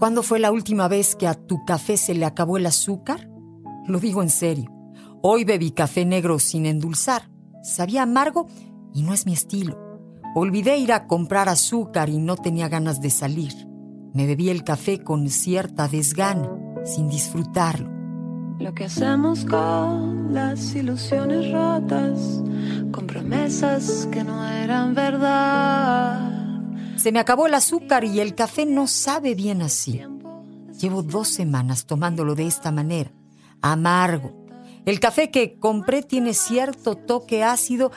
¿Cuándo fue la última vez que a tu café se le acabó el azúcar? Lo digo en serio. Hoy bebí café negro sin endulzar. Sabía amargo y no es mi estilo. Olvidé ir a comprar azúcar y no tenía ganas de salir. Me bebí el café con cierta desgana, sin disfrutarlo. Lo que hacemos con las ilusiones rotas, con promesas que no eran verdad. Se me acabó el azúcar y el café no sabe bien así. Llevo dos semanas tomándolo de esta manera, amargo. El café que compré tiene cierto toque ácido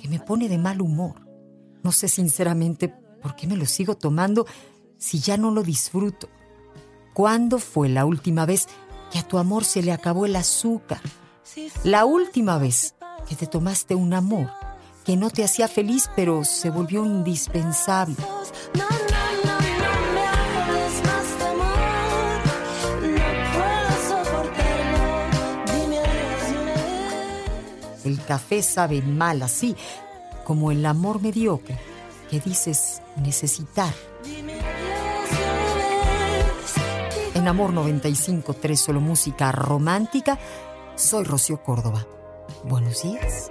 que me pone de mal humor. No sé sinceramente por qué me lo sigo tomando si ya no lo disfruto. ¿Cuándo fue la última vez que a tu amor se le acabó el azúcar? La última vez que te tomaste un amor que no te hacía feliz pero se volvió indispensable. El café sabe mal así, como el amor mediocre que dices necesitar. En Amor 95.3 solo música romántica, soy Rocío Córdoba. Buenos días.